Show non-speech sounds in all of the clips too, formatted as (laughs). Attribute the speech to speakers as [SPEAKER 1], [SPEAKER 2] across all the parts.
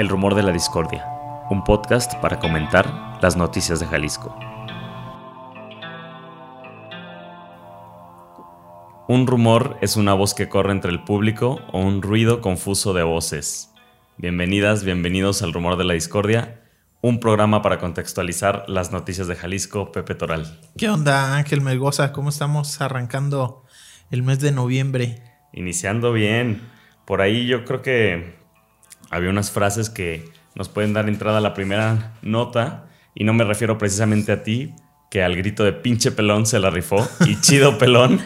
[SPEAKER 1] El Rumor de la Discordia, un podcast para comentar las noticias de Jalisco. Un rumor es una voz que corre entre el público o un ruido confuso de voces. Bienvenidas, bienvenidos al Rumor de la Discordia, un programa para contextualizar las noticias de Jalisco, Pepe Toral.
[SPEAKER 2] ¿Qué onda, Ángel Melgoza? ¿Cómo estamos arrancando el mes de noviembre?
[SPEAKER 1] Iniciando bien. Por ahí yo creo que había unas frases que nos pueden dar entrada a la primera nota, y no me refiero precisamente a ti, que al grito de pinche pelón se la rifó, y (laughs) chido pelón,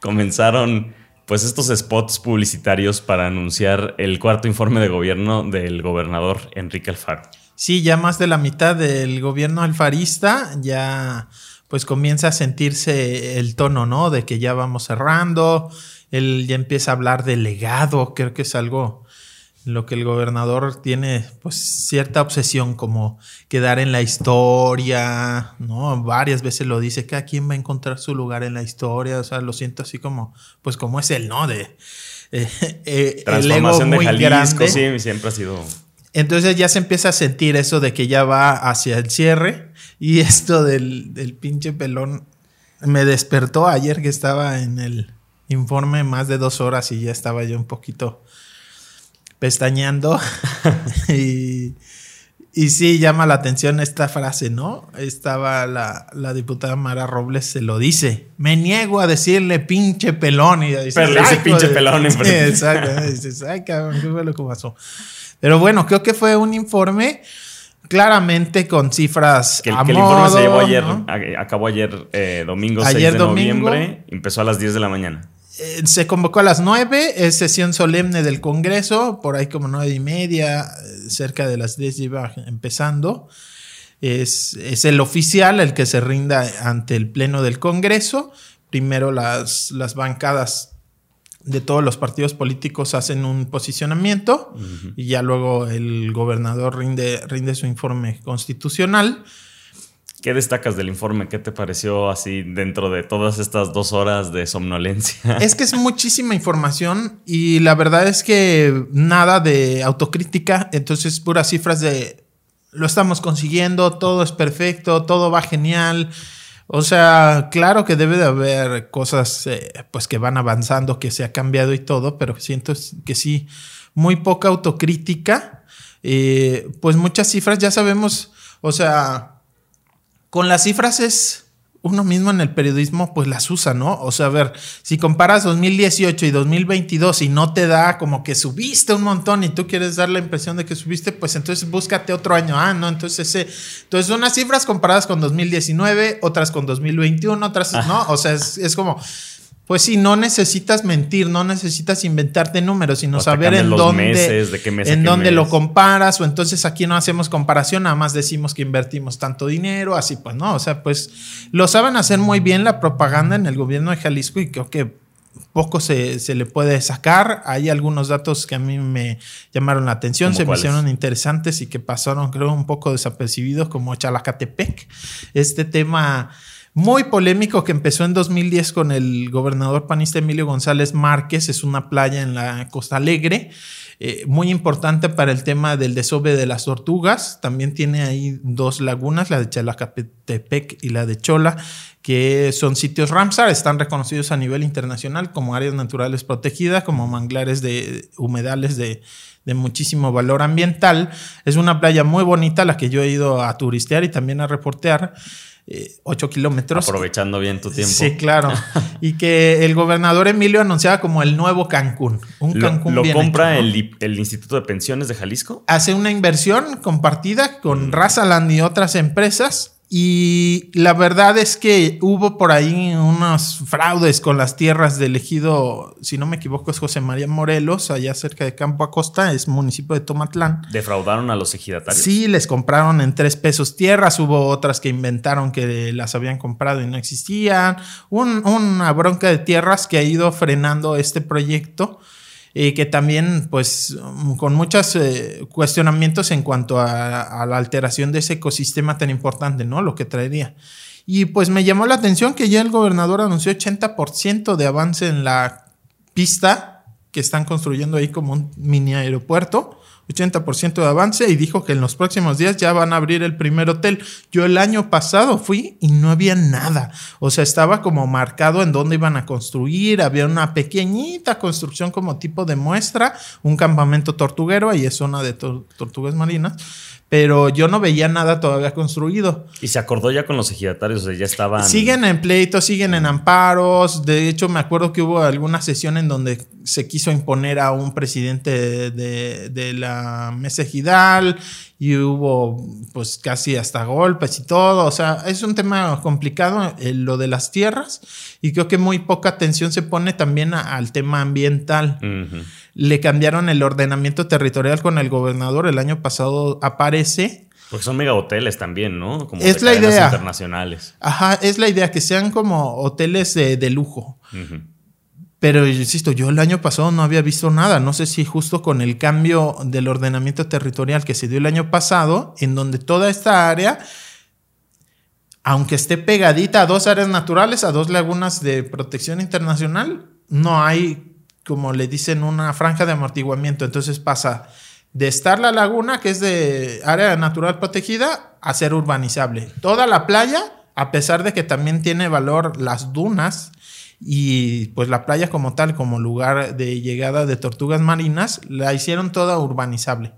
[SPEAKER 1] comenzaron pues estos spots publicitarios para anunciar el cuarto informe de gobierno del gobernador Enrique Alfaro.
[SPEAKER 2] Sí, ya más de la mitad del gobierno alfarista ya pues comienza a sentirse el tono, ¿no? De que ya vamos cerrando, él ya empieza a hablar de legado, creo que es algo lo que el gobernador tiene pues cierta obsesión como quedar en la historia, ¿no? Varias veces lo dice, que a quién va a encontrar su lugar en la historia, o sea, lo siento así como, pues como es él, ¿no? De
[SPEAKER 1] eh, eh, Transformación de Jalisco, sí, siempre ha sido...
[SPEAKER 2] Entonces ya se empieza a sentir eso de que ya va hacia el cierre y (laughs) esto del, del pinche pelón me despertó ayer que estaba en el informe más de dos horas y ya estaba yo un poquito pestañeando. (laughs) y, y sí, llama la atención esta frase, ¿no? Estaba la, la, diputada Mara Robles, se lo dice. Me niego a decirle pinche pelón. Y
[SPEAKER 1] dice, Pero le dice pinche pelón en
[SPEAKER 2] sí, Exacto. dices, ay, cabrón, ¿qué fue lo que pasó? Pero bueno, creo que fue un informe claramente con cifras.
[SPEAKER 1] Que, el, que el informe se llevó ayer, acabó ayer, eh, domingo ayer 6 de noviembre, empezó a las 10 de la mañana.
[SPEAKER 2] Eh, se convocó a las 9, es sesión solemne del Congreso, por ahí como nueve y media, eh, cerca de las 10 iba empezando. Es, es, el oficial el que se rinda ante el Pleno del Congreso. Primero las, las bancadas de todos los partidos políticos hacen un posicionamiento y ya luego el gobernador rinde, rinde su informe constitucional.
[SPEAKER 1] ¿Qué destacas del informe? ¿Qué te pareció así dentro de todas estas dos horas de somnolencia? (laughs)
[SPEAKER 2] Es que es muchísima información y la verdad es que nada de autocrítica, entonces puras cifras de lo estamos consiguiendo, todo es perfecto, todo va genial. O sea, claro que debe de haber cosas eh, pues que van avanzando, que se ha cambiado y todo, pero siento que sí, muy poca autocrítica. Eh, pues muchas cifras ya sabemos, o sea, con las cifras es uno mismo en el periodismo pues las usa, ¿no? O sea, a ver, si comparas 2018 y 2022 y no te da como que subiste un montón y tú quieres dar la impresión de que subiste, pues entonces búscate otro año. Ah, no, entonces ese, entonces unas cifras comparadas con 2019, otras con 2021, otras, ¿no? O sea, es, es como pues sí, no necesitas mentir, no necesitas inventarte números, sino saber en dónde, en dónde lo comparas, o entonces aquí no hacemos comparación, nada más decimos que invertimos tanto dinero, así pues, ¿no? O sea, pues lo saben hacer muy bien la propaganda en el gobierno de Jalisco y creo que poco se, se le puede sacar. Hay algunos datos que a mí me llamaron la atención, se me hicieron interesantes y que pasaron, creo, un poco desapercibidos, como Chalacatepec. Este tema muy polémico que empezó en 2010 con el gobernador panista Emilio González Márquez. Es una playa en la Costa Alegre. Eh, muy importante para el tema del desove de las tortugas. También tiene ahí dos lagunas, la de Chalacatepec y la de Chola, que son sitios Ramsar, están reconocidos a nivel internacional como áreas naturales protegidas, como manglares de humedales de, de muchísimo valor ambiental. Es una playa muy bonita, la que yo he ido a turistear y también a reportear. 8 eh, kilómetros.
[SPEAKER 1] Aprovechando bien tu tiempo.
[SPEAKER 2] Sí, claro. (laughs) y que el gobernador Emilio anunciaba como el nuevo Cancún.
[SPEAKER 1] Un
[SPEAKER 2] ¿Lo, Cancún
[SPEAKER 1] ¿Lo compra el, el, Instituto de Pensiones de Jalisco?
[SPEAKER 2] Hace una inversión compartida con mm. Razaland y otras empresas y la verdad es que hubo por ahí unos fraudes con las tierras del ejido, si no me equivoco, es José María Morelos, allá cerca de Campo Acosta, es municipio de Tomatlán.
[SPEAKER 1] ¿Defraudaron a los ejidatarios?
[SPEAKER 2] Sí, les compraron en tres pesos tierras, hubo otras que inventaron que las habían comprado y no existían. una bronca de tierras que ha ido frenando este proyecto y que también, pues, con muchos eh, cuestionamientos en cuanto a, la alteración de ese ecosistema tan importante, ¿no? Lo que traería. Y pues me llamó la atención que ya el gobernador anunció 80% de avance en la pista que están construyendo ahí como un mini aeropuerto 80% de avance y dijo que en los próximos días ya van a abrir el primer hotel. Yo el año pasado fui y no había nada. O sea, estaba como marcado en dónde iban a construir. Había una pequeñita construcción como tipo de muestra, un campamento tortuguero, ahí es zona de tortugas marinas pero yo no veía nada todavía construido.
[SPEAKER 1] Y se acordó ya con los ejidatarios, o sea, ya estaban.
[SPEAKER 2] Siguen en pleitos, siguen en amparos. De hecho, me acuerdo que hubo alguna sesión en donde se quiso imponer a un presidente de, la mesa ejidal y hubo pues casi hasta golpes y todo. O sea, es un tema complicado eh, lo de las tierras y creo que muy poca atención se pone también al tema ambiental le cambiaron el ordenamiento territorial con el gobernador. El año pasado aparece.
[SPEAKER 1] Porque son mega hoteles también, ¿no?
[SPEAKER 2] Como es la idea.
[SPEAKER 1] internacionales.
[SPEAKER 2] Ajá, es la idea, que sean como hoteles de, lujo. Pero insisto, yo el año pasado no había visto nada. No sé si justo con el cambio del ordenamiento territorial que se dio el año pasado, en donde toda esta área, aunque esté pegadita a dos áreas naturales, a dos lagunas de protección internacional, no hay como le dicen, una franja de amortiguamiento. Entonces pasa de estar la laguna, que es de área natural protegida, a ser urbanizable. Toda la playa, a pesar de que también tiene valor las dunas y pues la playa como tal, como lugar de llegada de tortugas marinas, la hicieron toda urbanizable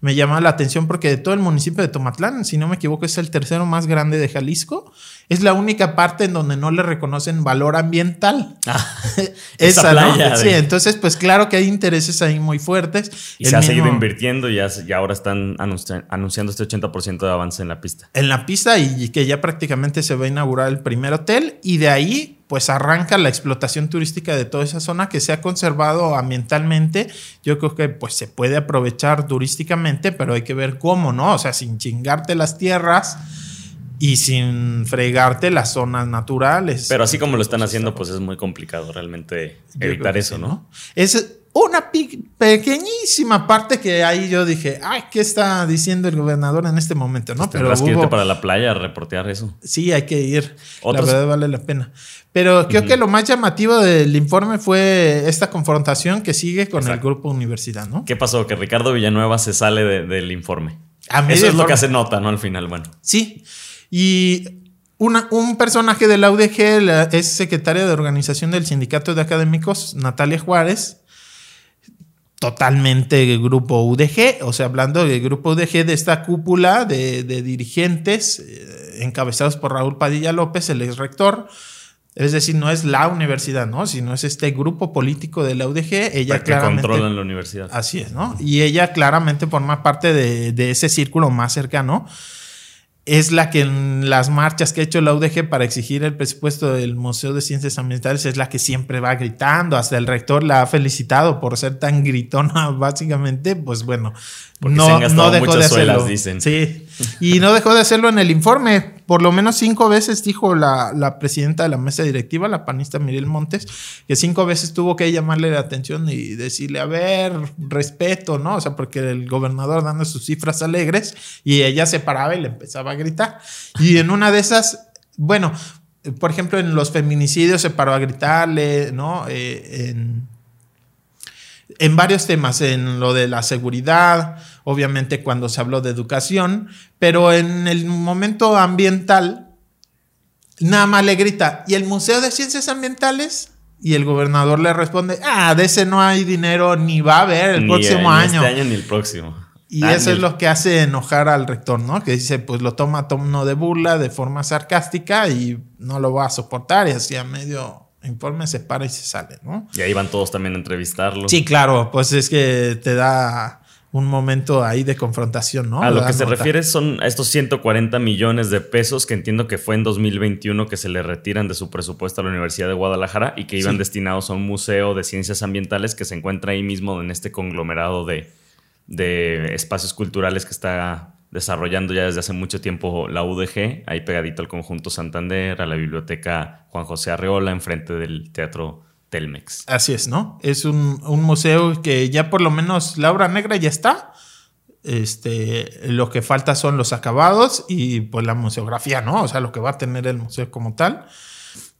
[SPEAKER 2] me llama la atención porque de todo el municipio de Tomatlán, si no me equivoco, es el tercero más grande de Jalisco. Es la única parte en donde no le reconocen valor ambiental. Ah, (laughs) esa, playa Sí, entonces, pues claro que hay intereses ahí muy fuertes.
[SPEAKER 1] Y se ha seguido invirtiendo y ya, ahora están anunciando este 80% de avance en la pista.
[SPEAKER 2] En la pista y que ya prácticamente se va a inaugurar el primer hotel y de ahí pues arranca la explotación turística de toda esa zona que se ha conservado ambientalmente. Yo creo que pues se puede aprovechar turísticamente, pero hay que ver cómo, ¿no? O sea, sin chingarte las tierras y sin fregarte las zonas naturales.
[SPEAKER 1] Pero así como lo están haciendo, pues es muy complicado realmente evitar eso, ¿no?
[SPEAKER 2] Es una pequeñísima parte que ahí yo dije, ay, ¿qué está diciendo el gobernador en este momento? ¿no?
[SPEAKER 1] Pues Pero que irte para la playa a reportear eso.
[SPEAKER 2] Sí, hay que ir. La verdad vale la pena. Pero creo que lo más llamativo del informe fue esta confrontación que sigue con el grupo universidad, ¿no?
[SPEAKER 1] ¿Qué pasó? Que Ricardo Villanueva se sale del informe. Eso es lo que hace nota, ¿no? Al final, bueno.
[SPEAKER 2] Sí. Y un personaje de la UDG es secretaria de organización del Sindicato de Académicos, Natalia Juárez, totalmente grupo UDG, o sea, hablando del grupo UDG de esta cúpula de, dirigentes eh, encabezados por Raúl Padilla López, el ex rector. Es decir, no es la universidad, ¿no? Sino es este grupo político de la UDG. Ella
[SPEAKER 1] que controlan la universidad.
[SPEAKER 2] Así es, ¿no? Y ella claramente forma parte de, de ese círculo más cercano es la que en las marchas que ha hecho la UDG para exigir el presupuesto del Museo de Ciencias Ambientales es la que siempre va gritando. Hasta el rector la ha felicitado por ser tan gritona, (laughs) básicamente. Pues bueno, no, no dejó de hacerlo. dicen. Sí, y no dejó de hacerlo en el informe. Por lo menos cinco veces dijo la, la, presidenta de la mesa directiva, la panista Miriel Montes, que cinco veces tuvo que llamarle la atención y decirle, a ver, respeto, ¿no? O sea, porque el gobernador dando sus cifras alegres y ella se paraba y le empezaba a gritar. Y en una de esas, bueno, por ejemplo, en los feminicidios se paró a gritarle, ¿no? Eh, en en varios temas, en lo de la seguridad, obviamente cuando se habló de educación, pero en el momento ambiental, nada más le grita, ¿y el Museo de Ciencias Ambientales? Y el gobernador le responde, ah, de ese no hay dinero, ni va a haber el próximo año.
[SPEAKER 1] Este año ni el próximo.
[SPEAKER 2] Y eso es lo que hace enojar al rector, ¿no? Que dice, pues lo toma a tono de burla, de forma sarcástica y no lo va a soportar y así a medio informe se para y se sale, ¿no?
[SPEAKER 1] Y ahí van todos también a entrevistarlo.
[SPEAKER 2] Sí, claro, pues es que te da un momento ahí de confrontación, ¿no?
[SPEAKER 1] A lo que se refiere son a estos 140 millones de pesos que entiendo que fue en 2021 que se le retiran de su presupuesto a la Universidad de Guadalajara y que iban destinados a un museo de ciencias ambientales que se encuentra ahí mismo en este conglomerado de, de espacios culturales que está desarrollando ya desde hace mucho tiempo la UDG, ahí pegadito al conjunto Santander, a la biblioteca Juan José Arreola, enfrente del Teatro Telmex.
[SPEAKER 2] Así es, ¿no? Es un, museo que ya por lo menos la obra negra ya está. Este, lo que falta son los acabados y pues la museografía, ¿no? O sea, lo que va a tener el museo como tal.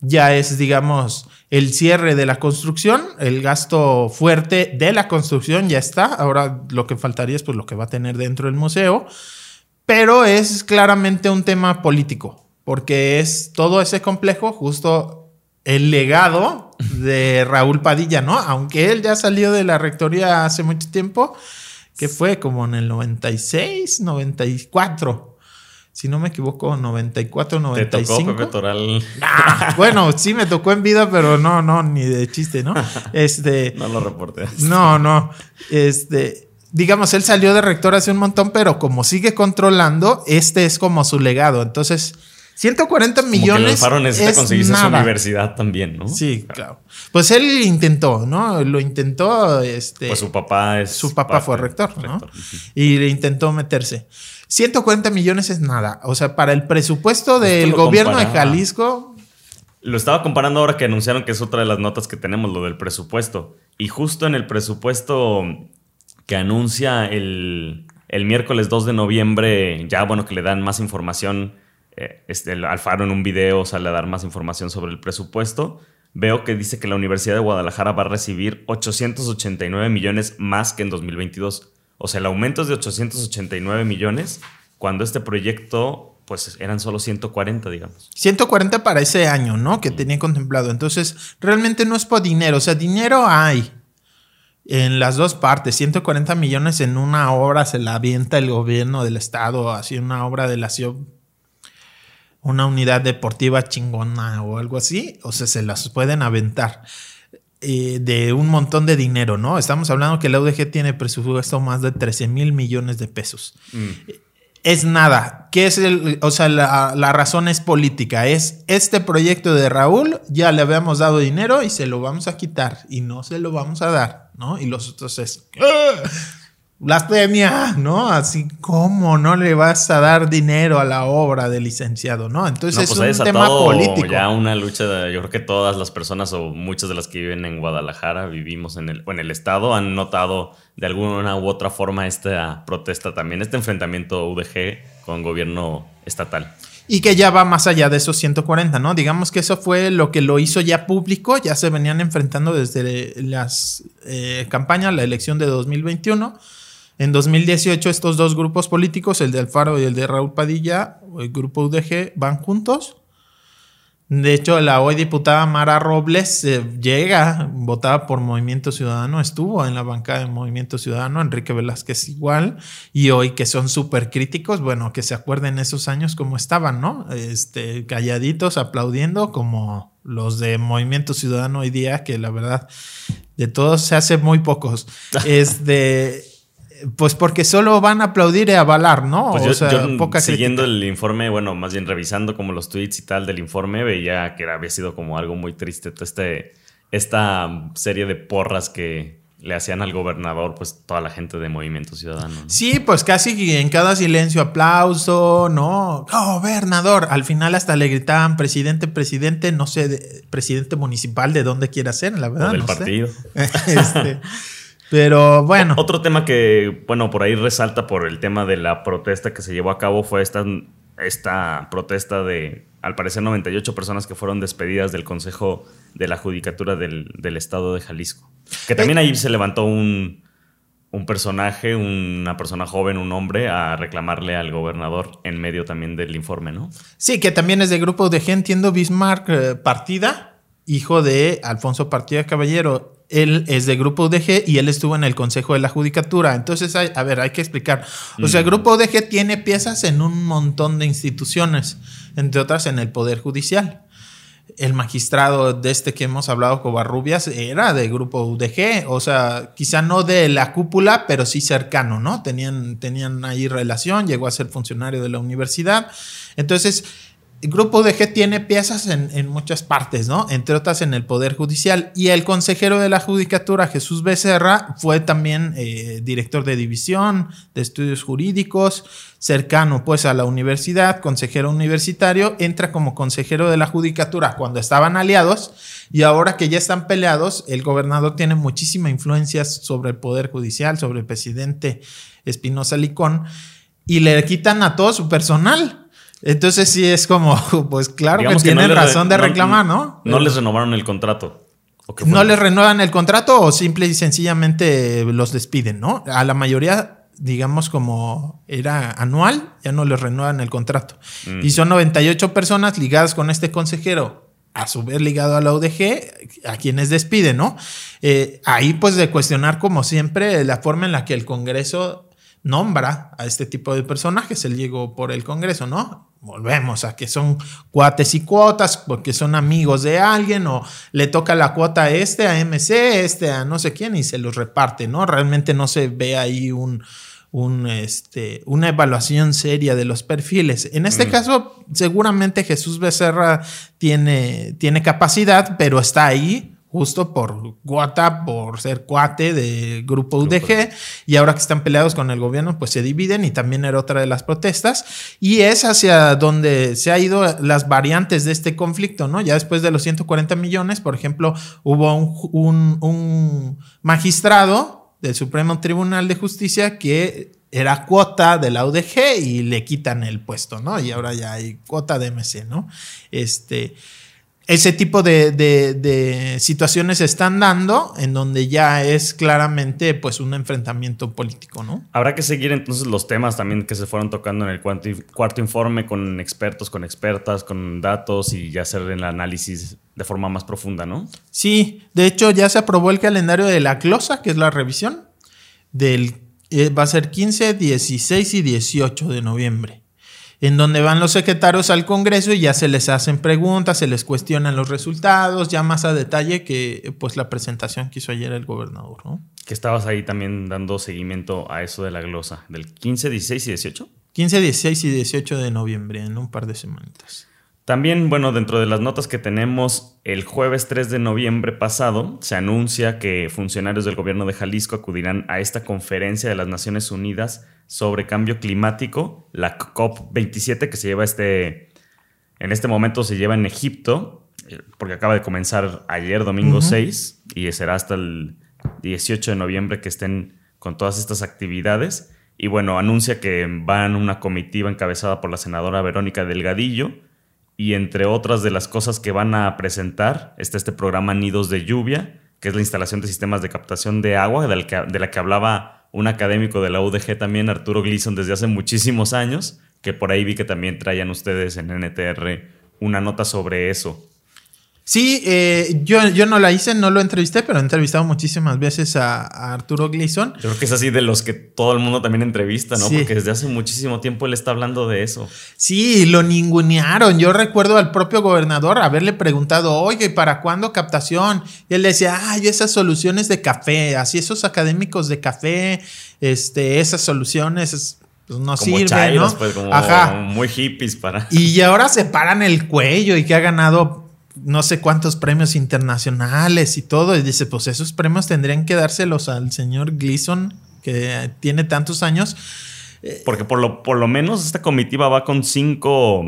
[SPEAKER 2] ya es, digamos, el cierre de la construcción, el gasto fuerte de la construcción ya está. Ahora lo que faltaría es pues lo que va a tener dentro del museo, pero es claramente un tema político, porque es todo ese complejo justo el legado de Raúl Padilla, ¿no? Aunque él ya salió de la rectoría hace mucho tiempo, que fue como en el 96, 94 si no me equivoco, 94, 95. ¿Te tocó Pepe Toral? bueno, sí me tocó en vida, pero no, no, ni de chiste, ¿no? (laughs) Este.
[SPEAKER 1] no lo reportes.
[SPEAKER 2] No, no. Este. Digamos, él salió de rector hace un montón, pero como sigue controlando, este es como su legado. Entonces, 140 millones.
[SPEAKER 1] Como que necesita conseguirse su universidad también, ¿no?
[SPEAKER 2] Sí, claro. Pues él intentó, ¿no? Lo intentó. Este,
[SPEAKER 1] pues su papá es.
[SPEAKER 2] Su papá fue rector, ¿no? Y le intentó meterse. 140 millones es nada. O sea, para el presupuesto del gobierno de Jalisco.
[SPEAKER 1] Lo estaba comparando ahora que anunciaron que es otra de las notas que tenemos, lo del presupuesto. Y justo en el presupuesto que anuncia el, miércoles 2 de noviembre, ya bueno, que le dan más información, eh, este, el Alfaro en un video sale a dar más información sobre el presupuesto. Veo que dice que la Universidad de Guadalajara va a recibir 889 millones más que en 2022. O sea, el aumento es de 889 millones cuando este proyecto pues eran solo 140, digamos.
[SPEAKER 2] 140 para ese año, ¿no? Que tenía contemplado. Entonces, realmente no es por dinero, o sea, dinero hay en las dos partes. 140 millones en una obra se la avienta el gobierno del estado, así una obra de la ciudad, una unidad deportiva chingona o algo así, o sea, se las pueden aventar. Eh, de un montón de dinero, ¿no? Estamos hablando que la UDG tiene presupuesto más de 13 mil millones de pesos. Mm. Es nada. ¿Qué es el, o sea, la, la, razón es política. Es este proyecto de Raúl, ya le habíamos dado dinero y se lo vamos a quitar y no se lo vamos a dar, ¿no? Y los otros es, blasfemia, ¿no? Así como no le vas a dar dinero a la obra del licenciado, ¿no? Entonces
[SPEAKER 1] pues
[SPEAKER 2] es un tema político.
[SPEAKER 1] Ya una lucha, de, yo creo que todas las personas o muchas de las que viven en Guadalajara, vivimos en el, en el estado, han notado de alguna u otra forma esta protesta también, este enfrentamiento UDG con gobierno estatal.
[SPEAKER 2] Y que ya va más allá de esos 140, ¿no? Digamos que eso fue lo que lo hizo ya público, ya se venían enfrentando desde las eh, campañas, la elección de 2021 en 2018 estos dos grupos políticos, el de Alfaro y el de Raúl Padilla, el grupo UDG, van juntos. De hecho, la hoy diputada Mara Robles eh, llega, votada por Movimiento Ciudadano, estuvo en la bancada de Movimiento Ciudadano, Enrique Velázquez igual, y hoy que son súper críticos, bueno, que se acuerden esos años como estaban, ¿no? Este, calladitos, aplaudiendo, como los de Movimiento Ciudadano hoy día, que la verdad, de todos se hace muy pocos. (laughs) Este. Pues porque solo van a aplaudir y avalar, ¿no?
[SPEAKER 1] Pues o sea, siguiendo el informe, bueno, más bien revisando como los tweets y tal del informe, veía que había sido como algo muy triste este, esta serie de porras que le hacían al gobernador, pues toda la gente de Movimiento Ciudadano.
[SPEAKER 2] Sí, pues casi en cada silencio aplauso, ¿no? Gobernador. Al final hasta le gritaban presidente, presidente, no sé, presidente municipal de dónde quiera ser, la verdad.
[SPEAKER 1] del partido. (laughs)
[SPEAKER 2] este, Pero bueno.
[SPEAKER 1] Otro tema que, bueno, por ahí resalta por el tema de la protesta que se llevó a cabo fue esta, esta protesta de, al parecer, 98 personas que fueron despedidas del Consejo de la Judicatura del, Estado de Jalisco. Que también ahí se levantó un, un personaje, una persona joven, un hombre, a reclamarle al gobernador en medio también del informe, ¿no?
[SPEAKER 2] Sí, que también es de grupo de gente, entiendo, Bismarck eh, Partida, hijo de Alfonso Partida Caballero él es de Grupo UDG y él estuvo en el Consejo de la Judicatura. Entonces, a ver, hay que explicar. O sea, el Grupo UDG tiene piezas en un montón de instituciones, entre otras en el Poder Judicial. El magistrado de este que hemos hablado, Covarrubias, era de Grupo UDG, o sea, quizá no de la cúpula, pero sí cercano, ¿no? Tenían, tenían ahí relación, llegó a ser funcionario de la universidad. Entonces, el grupo UDG tiene piezas en, muchas partes, ¿no? Entre otras en el Poder Judicial. Y el consejero de la Judicatura, Jesús Becerra, fue también eh, director de división de estudios jurídicos, cercano pues a la universidad, consejero universitario, entra como consejero de la Judicatura cuando estaban aliados y ahora que ya están peleados, el gobernador tiene muchísima influencia sobre el Poder Judicial, sobre el presidente Espinosa Licón y le quitan a todo su personal. Entonces sí es como, (laughs) pues claro que tienen razón de reclamar, ¿no?
[SPEAKER 1] No les renovaron el contrato.
[SPEAKER 2] No les renuevan el contrato o simple y sencillamente los despiden, ¿no? A la mayoría, digamos como era anual, ya no les renuevan el contrato. Mm. Y son 98 personas ligadas con este consejero, a su vez ligado a la UDG, a quienes despiden, ¿no? Eh, ahí pues de cuestionar como siempre la forma en la que el Congreso nombra a este tipo de personajes, él llegó por el Congreso, ¿no? Volvemos a que son cuates y cuotas porque son amigos de alguien o le toca la cuota a este, a MC, este, a no sé quién y se los reparte, ¿no? Realmente no se ve ahí un, un, este, una evaluación seria de los perfiles. En este mm. caso, seguramente Jesús Becerra tiene, tiene capacidad, pero está ahí justo por Guata, por ser cuate de grupo UDG, y ahora que están peleados con el gobierno, pues se dividen y también era otra de las protestas, y es hacia donde se ha ido las variantes de este conflicto, ¿no? Ya después de los 140 millones, por ejemplo, hubo un, un magistrado del Supremo Tribunal de Justicia que era cuota de la UDG y le quitan el puesto, ¿no? Y ahora ya hay cuota de MC, ¿no? Este ese tipo de, situaciones se están dando en donde ya es claramente pues un enfrentamiento político, ¿no?
[SPEAKER 1] Habrá que seguir entonces los temas también que se fueron tocando en el cuarto, cuarto informe con expertos, con expertas, con datos y ya hacer el análisis de forma más profunda, ¿no?
[SPEAKER 2] Sí, de hecho ya se aprobó el calendario de la closa, que es la revisión, del, eh, va a ser 15, 16 y 18 de noviembre en donde van los secretarios al Congreso y ya se les hacen preguntas, se les cuestionan los resultados, ya más a detalle que pues la presentación que hizo ayer el gobernador, ¿no?
[SPEAKER 1] Que estabas ahí también dando seguimiento a eso de la glosa, del 15, 16 y 18.
[SPEAKER 2] 15, 16 y 18 de noviembre, en un par de semanas.
[SPEAKER 1] También, bueno, dentro de las notas que tenemos, el jueves 3 de noviembre pasado se anuncia que funcionarios del gobierno de Jalisco acudirán a esta conferencia de las Naciones Unidas sobre cambio climático, la COP27 que se lleva este, en este momento se lleva en Egipto, porque acaba de comenzar ayer, domingo 6, y será hasta el 18 de noviembre que estén con todas estas actividades. Y bueno, anuncia que van una comitiva encabezada por la senadora Verónica Delgadillo, y entre otras de las cosas que van a presentar está este programa Nidos de Lluvia, que es la instalación de sistemas de captación de agua, de la que, hablaba un académico de la UDG también, Arturo Gleason, desde hace muchísimos años, que por ahí vi que también traían ustedes en NTR una nota sobre eso.
[SPEAKER 2] Sí, eh, yo, yo no la hice, no lo entrevisté, pero he entrevistado muchísimas veces a, Arturo Gleason.
[SPEAKER 1] Yo creo que es así de los que todo el mundo también entrevista, ¿no? Porque desde hace muchísimo tiempo él está hablando de eso.
[SPEAKER 2] Sí, lo ningunearon. Yo recuerdo al propio gobernador haberle preguntado, oye, ¿para cuándo captación? Y él decía, ay, esas soluciones de café, así esos académicos de café, este, esas soluciones pues no sirven, ¿no?
[SPEAKER 1] Pues, como Ajá. muy hippies para.
[SPEAKER 2] Y ahora se paran el cuello y que ha ganado no sé cuántos premios internacionales y todo. Y dice, pues esos premios tendrían que dárselos al señor Gleason, que tiene tantos años.
[SPEAKER 1] Eh, Porque por lo, por lo menos esta comitiva va con cinco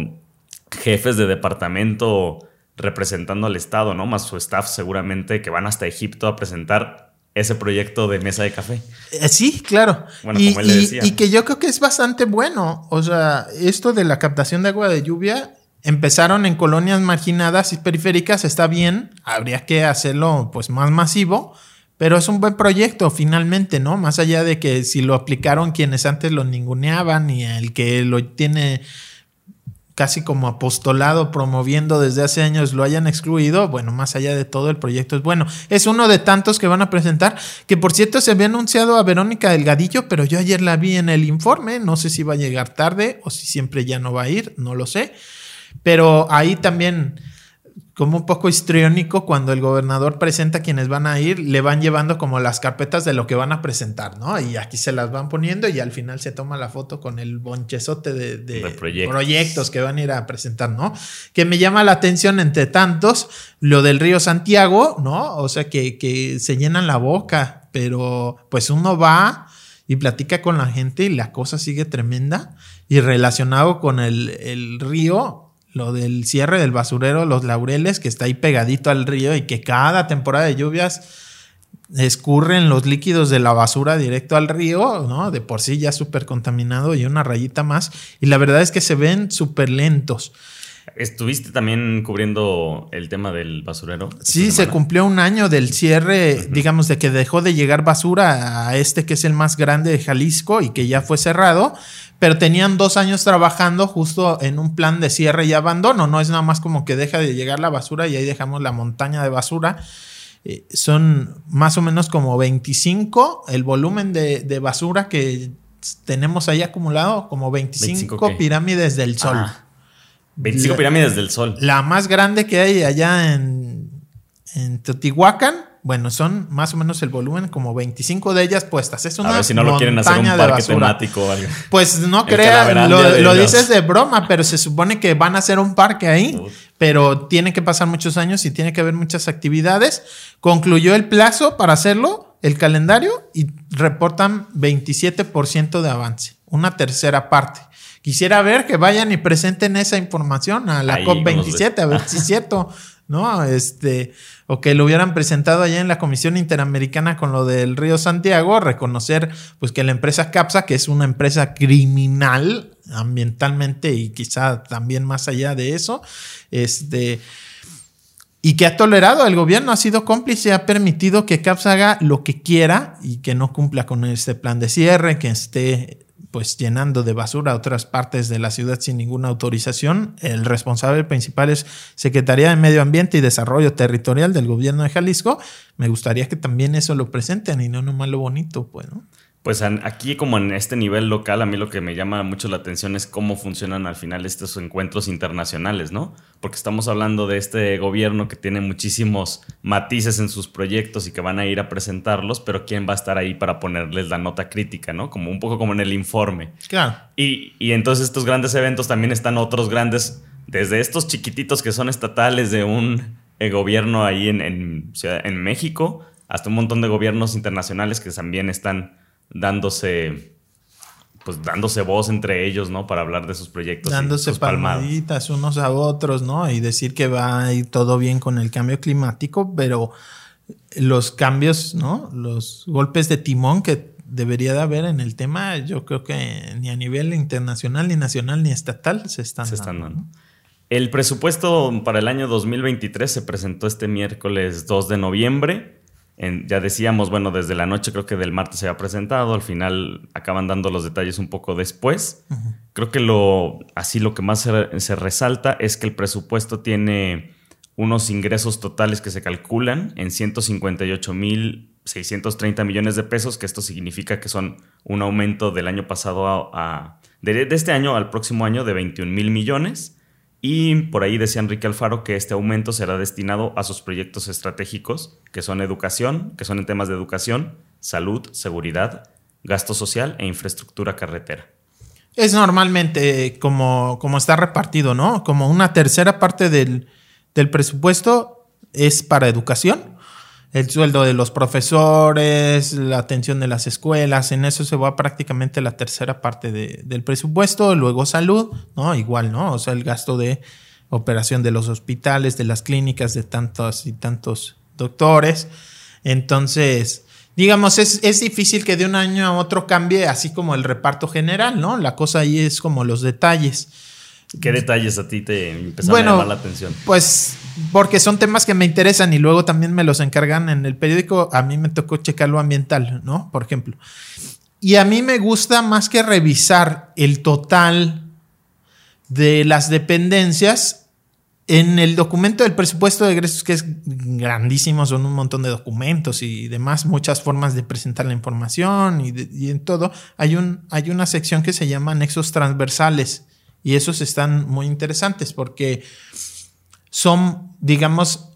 [SPEAKER 1] jefes de departamento representando al Estado, ¿no? Más su staff seguramente que van hasta Egipto a presentar ese proyecto de mesa de café.
[SPEAKER 2] Eh, sí, claro. Bueno, y, como él le decía. y, que yo creo que es bastante bueno. O sea, esto de la captación de agua de lluvia Empezaron en colonias marginadas y periféricas, está bien, habría que hacerlo pues más masivo, pero es un buen proyecto finalmente, ¿no? Más allá de que si lo aplicaron quienes antes lo ninguneaban y el que lo tiene casi como apostolado promoviendo desde hace años lo hayan excluido, bueno, más allá de todo el proyecto es bueno. Es uno de tantos que van a presentar, que por cierto se había anunciado a Verónica Delgadillo, pero yo ayer la vi en el informe, no sé si va a llegar tarde o si siempre ya no va a ir, no lo sé. Pero ahí también, como un poco histriónico, cuando el gobernador presenta a quienes van a ir, le van llevando como las carpetas de lo que van a presentar, ¿no? Y aquí se las van poniendo y al final se toma la foto con el bonchezote de, proyectos. que van a ir a presentar, ¿no? Que me llama la atención entre tantos, lo del río Santiago, ¿no? O sea, que, que se llenan la boca, pero pues uno va y platica con la gente y la cosa sigue tremenda. Y relacionado con el, el río, lo del cierre del basurero Los Laureles, que está ahí pegadito al río y que cada temporada de lluvias escurren los líquidos de la basura directo al río, ¿no? De por sí ya súper contaminado y una rayita más. Y la verdad es que se ven súper lentos.
[SPEAKER 1] ¿Estuviste también cubriendo el tema del basurero?
[SPEAKER 2] Sí, se cumplió un año del cierre, digamos, de que dejó de llegar basura a este que es el más grande de Jalisco y que ya fue cerrado, pero tenían dos años trabajando justo en un plan de cierre y abandono. No es nada más como que deja de llegar la basura y ahí dejamos la montaña de basura. Eh, son más o menos como 25 el volumen de, basura que tenemos ahí acumulado, como 25, pirámides del sol. Ah.
[SPEAKER 1] 25 pirámides del Sol.
[SPEAKER 2] La más grande que hay allá en, en Teotihuacán, bueno, son más o menos el volumen, como 25 de ellas puestas. Es una
[SPEAKER 1] A ver si no lo quieren hacer un parque temático o algo.
[SPEAKER 2] Pues no crean, lo, dices de broma, pero se supone que van a hacer un parque ahí, pero tiene que pasar muchos años y tiene que haber muchas actividades. Concluyó el plazo para hacerlo, el calendario, y reportan 27% de avance, una tercera parte. Quisiera ver que vayan y presenten esa información a la COP27, a ver si es (laughs) cierto, ¿no? Este, o que lo hubieran presentado allá en la Comisión Interamericana con lo del Río Santiago, reconocer pues que la empresa CAPSA, que es una empresa criminal ambientalmente y quizá también más allá de eso, este y que ha tolerado, el gobierno ha sido cómplice, ha permitido que CAPSA haga lo que quiera y que no cumpla con este plan de cierre, que esté pues llenando de basura otras partes de la ciudad sin ninguna autorización. El responsable principal es Secretaría de Medio Ambiente y Desarrollo Territorial del gobierno de Jalisco. Me gustaría que también eso lo presenten y no nomás lo bonito, pues, ¿no?
[SPEAKER 1] Pues aquí como en este nivel local, a mí lo que me llama mucho la atención es cómo funcionan al final estos encuentros internacionales, ¿no? Porque estamos hablando de este gobierno que tiene muchísimos matices en sus proyectos y que van a ir a presentarlos, pero ¿quién va a estar ahí para ponerles la nota crítica, ¿no? Como un poco como en el informe.
[SPEAKER 2] Claro.
[SPEAKER 1] Y, entonces estos grandes eventos también están otros grandes, desde estos chiquititos que son estatales de un eh, gobierno ahí en, en, en México, hasta un montón de gobiernos internacionales que también están dándose pues dándose voz entre ellos, ¿no? Para hablar de sus proyectos.
[SPEAKER 2] Dándose palmaditas unos a otros, ¿no? Y decir que va a ir todo bien con el cambio climático, pero los cambios, ¿no? Los golpes de timón que debería de haber en el tema, yo creo que ni a nivel internacional, ni nacional, ni estatal se están,
[SPEAKER 1] se están dando. El presupuesto para el año 2023 se presentó este miércoles 2 de noviembre ya decíamos, bueno, desde la noche creo que del martes se había presentado, al final acaban dando los detalles un poco después. Creo que lo, así lo que más se, resalta es que el presupuesto tiene unos ingresos totales que se calculan en 158 mil 630 millones de pesos, que esto significa que son un aumento del año pasado a, de, de, este año al próximo año de 21 mil millones. Y por ahí decía Enrique Alfaro que este aumento será destinado a sus proyectos estratégicos, que son educación, que son en temas de educación, salud, seguridad, gasto social e infraestructura carretera.
[SPEAKER 2] Es normalmente como, como está repartido, ¿no? Como una tercera parte del, del presupuesto es para educación el sueldo de los profesores, la atención de las escuelas, en eso se va prácticamente la tercera parte del presupuesto, luego salud, ¿no? Igual, ¿no? O sea, el gasto de operación de los hospitales, de las clínicas, de tantos y tantos doctores. Entonces, digamos, es, es difícil que de un año a otro cambie así como el reparto general, ¿no? La cosa ahí es como los detalles.
[SPEAKER 1] ¿Qué detalles a ti te empezaron a llamar la atención?
[SPEAKER 2] Pues porque son temas que me interesan y luego también me los encargan en el periódico. A mí me tocó checar lo ambiental, ¿no? Por ejemplo. Y a mí me gusta más que revisar el total de las dependencias en el documento del presupuesto de egresos, que es grandísimo, son un montón de documentos y demás, muchas formas de presentar la información y, y en todo, hay, un, hay una sección que se llama anexos transversales y esos están muy interesantes porque son, digamos,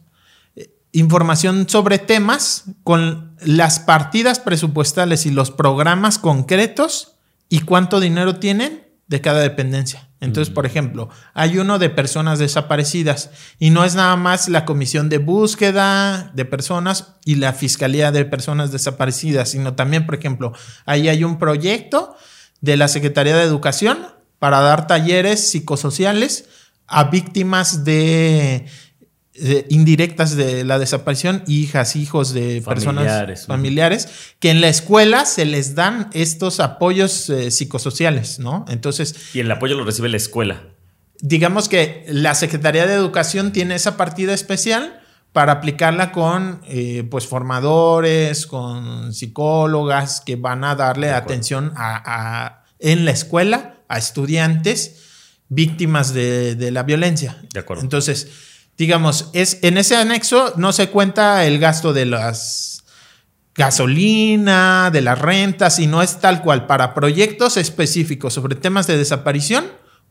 [SPEAKER 2] información sobre temas con las partidas presupuestales y los programas concretos y cuánto dinero tienen de cada dependencia. Entonces, por ejemplo, hay uno de personas desaparecidas y no es nada más la comisión de búsqueda de personas y la fiscalía de personas desaparecidas, sino también, por ejemplo, ahí hay un proyecto de la Secretaría de Educación para dar talleres psicosociales a víctimas de eh, indirectas de la desaparición, hijas, hijos de personas familiares, que en la escuela se les dan estos apoyos eh, psicosociales, ¿no? Entonces...
[SPEAKER 1] Y el apoyo lo recibe la escuela.
[SPEAKER 2] Digamos que la Secretaría de Educación tiene esa partida especial para aplicarla con eh, pues formadores, con psicólogas que van a darle atención a, en la escuela a estudiantes víctimas de, de la violencia.
[SPEAKER 1] De acuerdo.
[SPEAKER 2] Entonces, digamos, es, en ese anexo no se cuenta el gasto de las gasolina, de las rentas, y no es tal cual. Para proyectos específicos sobre temas de desaparición,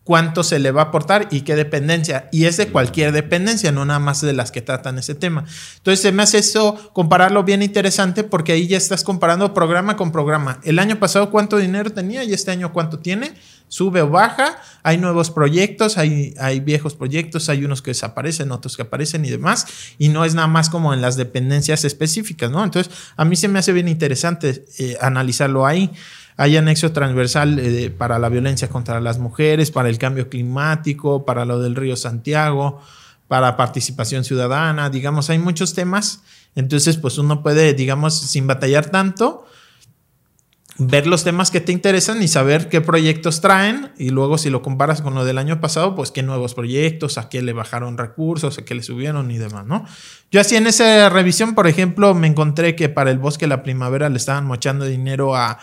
[SPEAKER 2] cuánto se le va a aportar y qué dependencia. Y es de cualquier dependencia, no nada más de las que tratan ese tema. Entonces se me hace eso compararlo bien interesante porque ahí ya estás comparando programa con programa. El año pasado cuánto dinero tenía y este año cuánto tiene. Sube o baja, hay nuevos proyectos, hay, hay viejos proyectos, hay unos que desaparecen, otros que aparecen y demás, y no es nada más como en las dependencias específicas, ¿no? Entonces, a mí se me hace bien interesante eh, analizarlo ahí. Hay anexo transversal eh, para la violencia contra las mujeres, para el cambio climático, para lo del río Santiago, para participación ciudadana, digamos, hay muchos temas. Entonces, pues uno puede, digamos, sin batallar tanto, ver los temas que te interesan y saber qué proyectos traen y luego si lo comparas con lo del año pasado, pues qué nuevos proyectos, a qué le bajaron recursos, a qué le subieron y demás, ¿no? Yo así en esa revisión, por ejemplo, me encontré que para el bosque la primavera le estaban mochando dinero a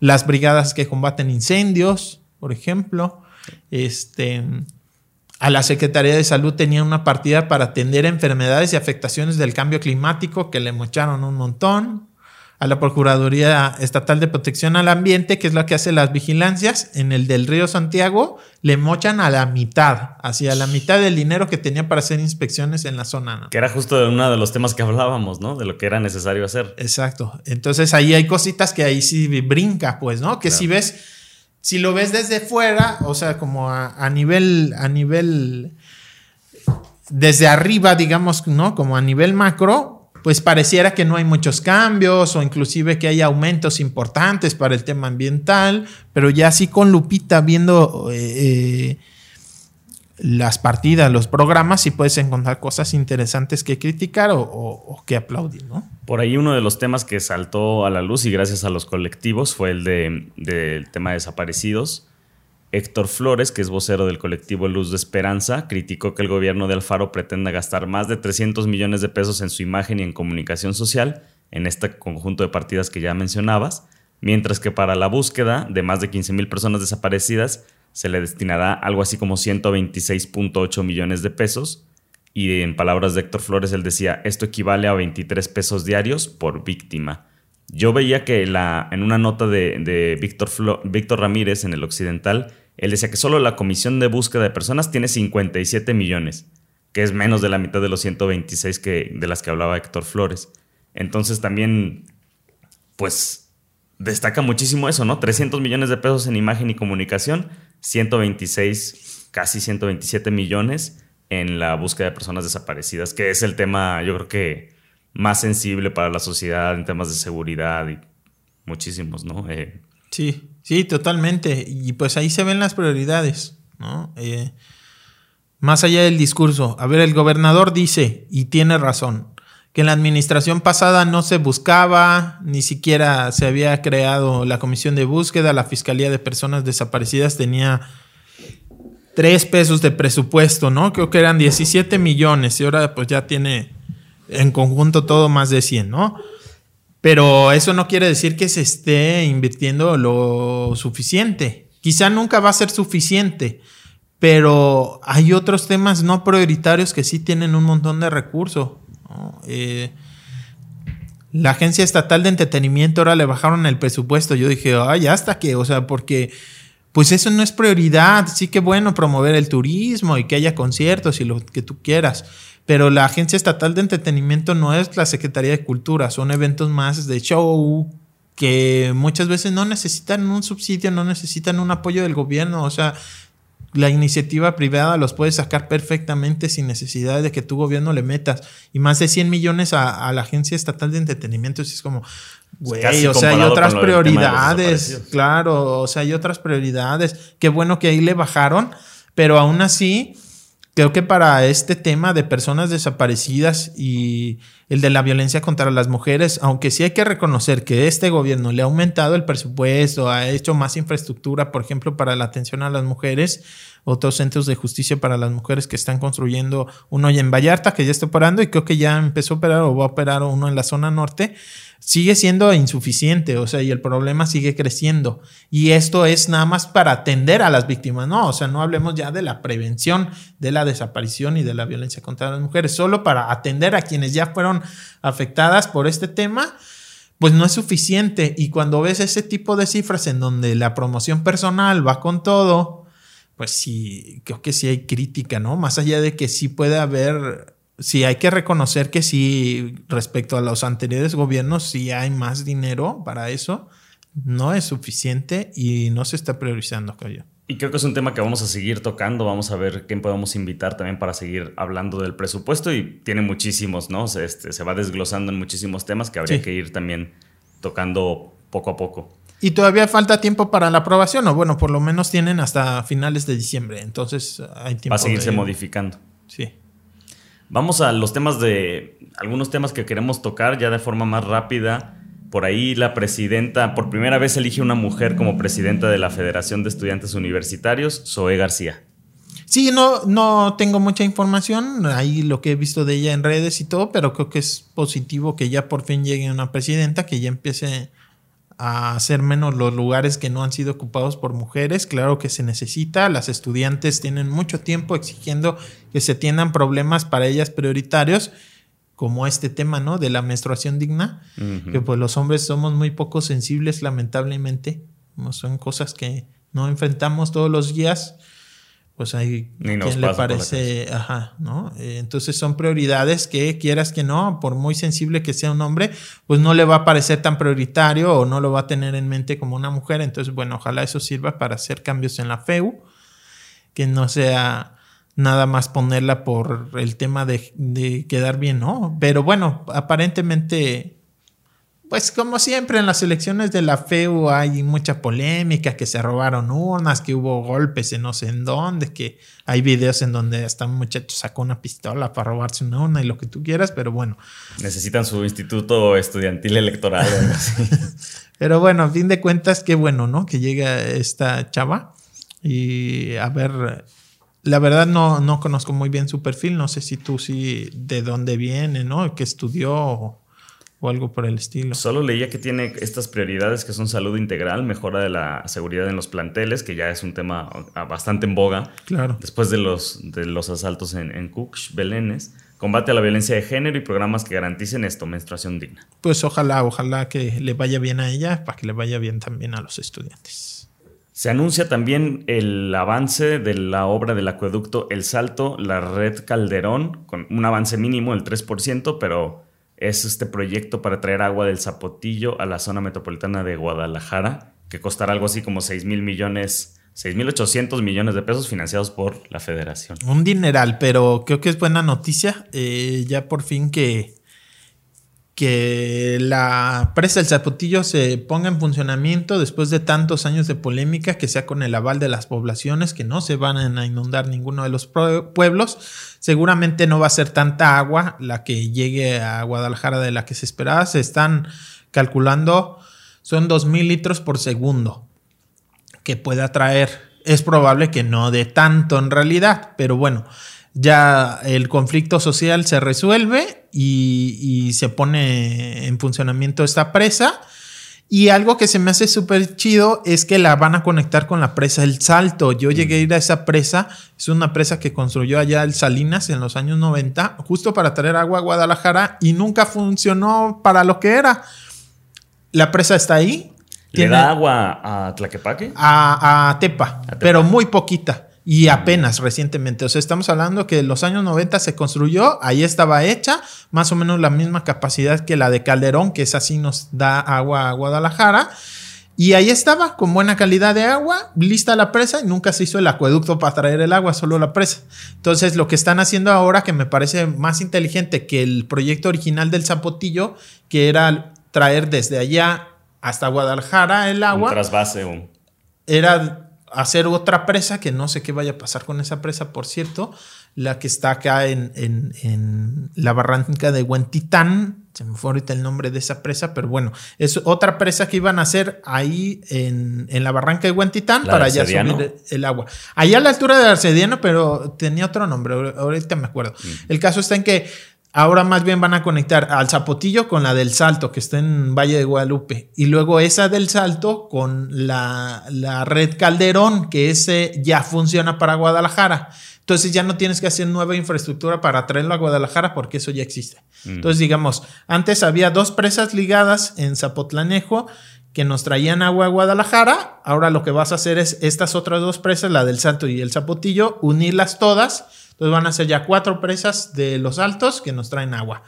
[SPEAKER 2] las brigadas que combaten incendios, por ejemplo. Este, a la Secretaría de Salud tenía una partida para atender enfermedades y afectaciones del cambio climático que le mocharon un montón a la Procuraduría Estatal de Protección al Ambiente, que es la que hace las vigilancias, en el del río Santiago, le mochan a la mitad, hacia la mitad del dinero que tenía para hacer inspecciones en la zona.
[SPEAKER 1] Que era justo uno de los temas que hablábamos, ¿no? De lo que era necesario hacer.
[SPEAKER 2] Exacto. Entonces ahí hay cositas que ahí sí brinca, pues, ¿no? Que si ves, si lo ves desde fuera, o sea, como a, nivel, a nivel, desde arriba, digamos, ¿no? Como a nivel macro, pues pareciera que no hay muchos cambios o inclusive que hay aumentos importantes para el tema ambiental, pero ya así con Lupita viendo eh, eh, las partidas, los programas, sí puedes encontrar cosas interesantes que criticar o, que aplaudir, ¿no?
[SPEAKER 1] Por ahí uno de los temas que saltó a la luz y gracias a los colectivos fue el del tema de desaparecidos Héctor Flores, que es vocero del colectivo Luz de Esperanza, criticó que el gobierno de Alfaro pretenda gastar más de 300 millones de pesos en su imagen y en comunicación social, en este conjunto de partidas que ya mencionabas, mientras que para la búsqueda de más de 15 mil personas desaparecidas se le destinará algo así como 126.8 millones de pesos. Y en palabras de Héctor Flores, él decía, esto equivale a 23 pesos diarios por víctima. Yo veía que la, en una nota de, Víctor, Víctor Ramírez en el Occidental, él decía que solo la comisión de búsqueda de personas tiene 57 millones, que es menos de la mitad de los 126 que, de las que hablaba Héctor Flores. Entonces también, pues, destaca muchísimo eso, ¿no? 300 millones de pesos en imagen y comunicación, 126, casi 127 millones en la búsqueda de personas desaparecidas, que es el tema, yo creo que más sensible para la sociedad en temas de seguridad y muchísimos, ¿no? Eh,
[SPEAKER 2] sí. Sí, totalmente. Y pues ahí se ven las prioridades, ¿no? Eh, más allá del discurso. A ver, el gobernador dice, y tiene razón, que en la administración pasada no se buscaba, ni siquiera se había creado la comisión de búsqueda, la Fiscalía de Personas Desaparecidas tenía tres pesos de presupuesto, ¿no? Creo que eran 17 millones y ahora pues ya tiene en conjunto todo más de 100, ¿no? Pero eso no quiere decir que se esté invirtiendo lo suficiente. Quizá nunca va a ser suficiente, pero hay otros temas no prioritarios que sí tienen un montón de recursos. Eh, la Agencia Estatal de Entretenimiento ahora le bajaron el presupuesto. Yo dije, ay, hasta que, o sea, porque pues eso no es prioridad. Sí que bueno promover el turismo y que haya conciertos y lo que tú quieras pero la Agencia Estatal de Entretenimiento no es la Secretaría de Cultura, son eventos más de show que muchas veces no necesitan un subsidio, no necesitan un apoyo del gobierno, o sea, la iniciativa privada los puede sacar perfectamente sin necesidad de que tu gobierno le metas. Y más de 100 millones a, la Agencia Estatal de Entretenimiento. es como, güey, o sea, hay otras prioridades. Claro, o sea, hay otras prioridades. Qué bueno que ahí le bajaron, pero aún así Creo que para este tema de personas desaparecidas y el de la violencia contra las mujeres, aunque sí hay que reconocer que este gobierno le ha aumentado el presupuesto, ha hecho más infraestructura, por ejemplo, para la atención a las mujeres, otros centros de justicia para las mujeres que están construyendo uno en Vallarta, que ya está operando y creo que ya empezó a operar o va a operar uno en la zona norte sigue siendo insuficiente, o sea, y el problema sigue creciendo. Y esto es nada más para atender a las víctimas, no, o sea, no hablemos ya de la prevención de la desaparición y de la violencia contra las mujeres, solo para atender a quienes ya fueron afectadas por este tema, pues no es suficiente. Y cuando ves ese tipo de cifras en donde la promoción personal va con todo, pues sí, creo que sí hay crítica, ¿no? Más allá de que sí puede haber sí hay que reconocer que sí, respecto a los anteriores gobiernos, sí hay más dinero para eso. No es suficiente y no se está priorizando, creo
[SPEAKER 1] Y creo que es un tema que vamos a seguir tocando. Vamos a ver quién podemos invitar también para seguir hablando del presupuesto. Y tiene muchísimos, ¿no? Se, este, se va desglosando en muchísimos temas que habría que ir también tocando poco a poco.
[SPEAKER 2] Y todavía falta tiempo para la aprobación, o bueno, por lo menos tienen hasta finales de diciembre. Entonces hay tiempo.
[SPEAKER 1] Va a seguirse modificando.
[SPEAKER 2] Sí.
[SPEAKER 1] Vamos a los temas de. algunos temas que queremos tocar ya de forma más rápida. Por ahí la presidenta, por primera vez elige una mujer como presidenta de la Federación de Estudiantes Universitarios, Zoe García.
[SPEAKER 2] Sí, no, no tengo mucha información, ahí lo que he visto de ella en redes y todo, pero creo que es positivo que ya por fin llegue una presidenta, que ya empiece a hacer menos los lugares que no han sido ocupados por mujeres. Claro que se necesita. Las estudiantes tienen mucho tiempo exigiendo que se tiendan problemas para ellas prioritarios, como este tema, ¿no? De la menstruación digna, que pues los hombres somos muy poco sensibles, lamentablemente. No son cosas que no enfrentamos todos los días pues ahí quien le parece, ajá, ¿no? Eh, entonces son prioridades que quieras que no, por muy sensible que sea un hombre, pues no le va a parecer tan prioritario o no lo va a tener en mente como una mujer. Entonces, bueno, ojalá eso sirva para hacer cambios en la FEU, que no sea nada más ponerla por el tema de, de quedar bien, ¿no? Pero bueno, aparentemente pues como siempre en las elecciones de la FEU hay mucha polémica, que se robaron urnas, que hubo golpes en no sé en dónde, que hay videos en donde hasta un muchacho sacó una pistola para robarse una urna y lo que tú quieras, pero bueno.
[SPEAKER 1] Necesitan su instituto estudiantil electoral. (laughs)
[SPEAKER 2] pero bueno, a fin de cuentas, qué bueno, ¿no? Que llega esta chava y a ver... La verdad no, no conozco muy bien su perfil, no sé si tú sí de dónde viene, ¿no? Que estudió o algo por el estilo.
[SPEAKER 1] Solo leía que tiene estas prioridades que son salud integral, mejora de la seguridad en los planteles, que ya es un tema bastante en boga.
[SPEAKER 2] Claro.
[SPEAKER 1] Después de los, de los asaltos en, en Cooks, Belénes. Combate a la violencia de género y programas que garanticen esto, menstruación digna.
[SPEAKER 2] Pues ojalá, ojalá que le vaya bien a ella, para que le vaya bien también a los estudiantes.
[SPEAKER 1] Se anuncia también el avance de la obra del acueducto El Salto, la red Calderón, con un avance mínimo del 3%, pero es este proyecto para traer agua del Zapotillo a la zona metropolitana de Guadalajara, que costará algo así como 6 mil millones, 6 mil 800 millones de pesos financiados por la federación.
[SPEAKER 2] Un dineral, pero creo que es buena noticia, eh, ya por fin que que la presa del Zapotillo se ponga en funcionamiento después de tantos años de polémica, que sea con el aval de las poblaciones, que no se van a inundar ninguno de los pueblos. Seguramente no va a ser tanta agua la que llegue a Guadalajara de la que se esperaba. Se están calculando, son 2.000 litros por segundo que pueda traer. Es probable que no de tanto en realidad, pero bueno, ya el conflicto social se resuelve y, se pone en funcionamiento esta presa. Y algo que se me hace súper chido es que la van a conectar con la presa El Salto. Yo llegué a ir a esa presa, es una presa que construyó allá el Salinas en los años 90, justo para traer agua a Guadalajara y nunca funcionó para lo que era. La presa está ahí.
[SPEAKER 1] ¿Le da agua a Tlaquepaque?
[SPEAKER 2] a Tepa, pero muy poquita. Y apenas recientemente, o sea, estamos hablando que en los años 90 se construyó, ahí estaba hecha, más o menos la misma capacidad que la de Calderón, que es así nos da agua a Guadalajara. Y ahí estaba, con buena calidad de agua, lista la presa y nunca se hizo el acueducto para traer el agua, solo la presa. Entonces, lo que están haciendo ahora, que me parece más inteligente que el proyecto original del Zapotillo, que era traer desde allá hasta Guadalajara el agua.
[SPEAKER 1] Un trasvase. Un...
[SPEAKER 2] Era hacer otra presa, que no sé qué vaya a pasar con esa presa, por cierto, la que está acá en, en, en la barranca de Huentitán, se me fue ahorita el nombre de esa presa, pero bueno, es otra presa que iban a hacer ahí en, en la barranca de Huentitán para ya subir el agua. Allá a la altura de Arcediano, pero tenía otro nombre, ahorita me acuerdo. El caso está en que Ahora más bien van a conectar al Zapotillo con la del Salto, que está en Valle de Guadalupe. Y luego esa del Salto con la, red Calderón, que ese ya funciona para Guadalajara. Entonces ya no tienes que hacer nueva infraestructura para traerlo a Guadalajara porque eso ya existe. Mm. Entonces digamos, antes había dos presas ligadas en Zapotlanejo que nos traían agua a Guadalajara. Ahora lo que vas a hacer es estas otras dos presas, la del Salto y el Zapotillo, unirlas todas entonces van a ser ya cuatro presas de los altos que nos traen agua.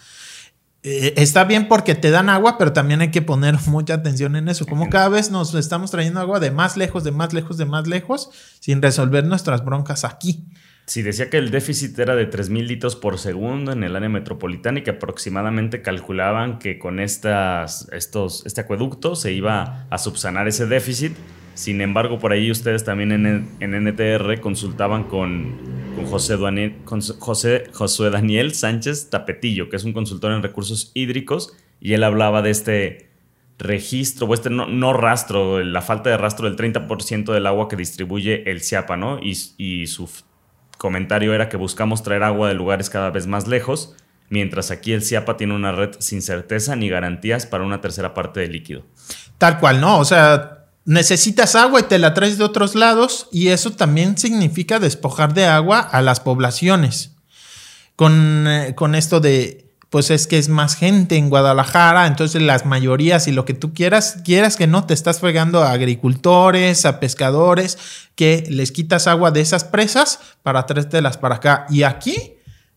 [SPEAKER 2] Eh, está bien porque te dan agua, pero también hay que poner (laughs) mucha atención en eso. Como cada vez nos estamos trayendo agua de más lejos, de más lejos, de más lejos, sin resolver nuestras broncas aquí.
[SPEAKER 1] Sí, decía que el déficit era de 3.000 litros por segundo en el área metropolitana y que aproximadamente calculaban que con estas, estos, este acueducto se iba a subsanar ese déficit. Sin embargo, por ahí ustedes también en, en NTR consultaban con, con, José, Daniel, José, José Daniel Sánchez Tapetillo, que es un consultor en recursos hídricos, y él hablaba de este registro, o este no, no rastro, la falta de rastro del 30% del agua que distribuye el CIAPA, ¿no? Y, y su comentario era que buscamos traer agua de lugares cada vez más lejos, mientras aquí el CIAPA tiene una red sin certeza ni garantías para una tercera parte del líquido.
[SPEAKER 2] Tal cual, ¿no? O sea, necesitas agua y te la traes de otros lados y eso también significa despojar de agua a las poblaciones. Con, eh, con esto de pues es que es más gente en Guadalajara, entonces las mayorías y lo que tú quieras, quieras que no, te estás fregando a agricultores, a pescadores, que les quitas agua de esas presas para traértelas para acá. Y aquí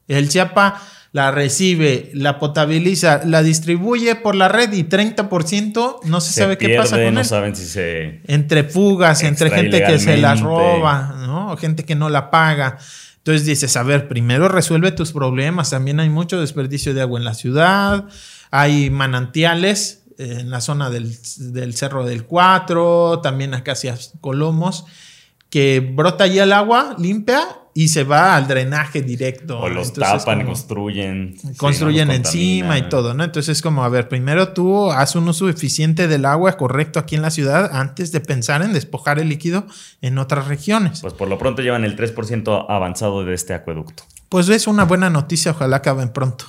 [SPEAKER 2] el Chiapa la recibe, la potabiliza, la distribuye por la red y 30% no se, sabe qué pasa con
[SPEAKER 1] no saben si se
[SPEAKER 2] entre fugas, entre gente que se la roba, ¿no? Gente que no la paga. Entonces dices, a ver, primero resuelve tus problemas. También hay mucho desperdicio de agua en la ciudad. Hay manantiales eh, en la zona del, Cerro del Cuatro, también acá hacia Colomos, que brota allí el agua limpia y se va al drenaje directo.
[SPEAKER 1] O los tapan, construyen.
[SPEAKER 2] Construyen encima y todo, ¿no? Entonces es como, a ver, primero tú haz un uso eficiente del agua correcto aquí en la ciudad antes de pensar en despojar el líquido en otras regiones.
[SPEAKER 1] Pues por lo pronto llevan el 3% avanzado de este acueducto.
[SPEAKER 2] Pues es una buena noticia, ojalá acaben pronto.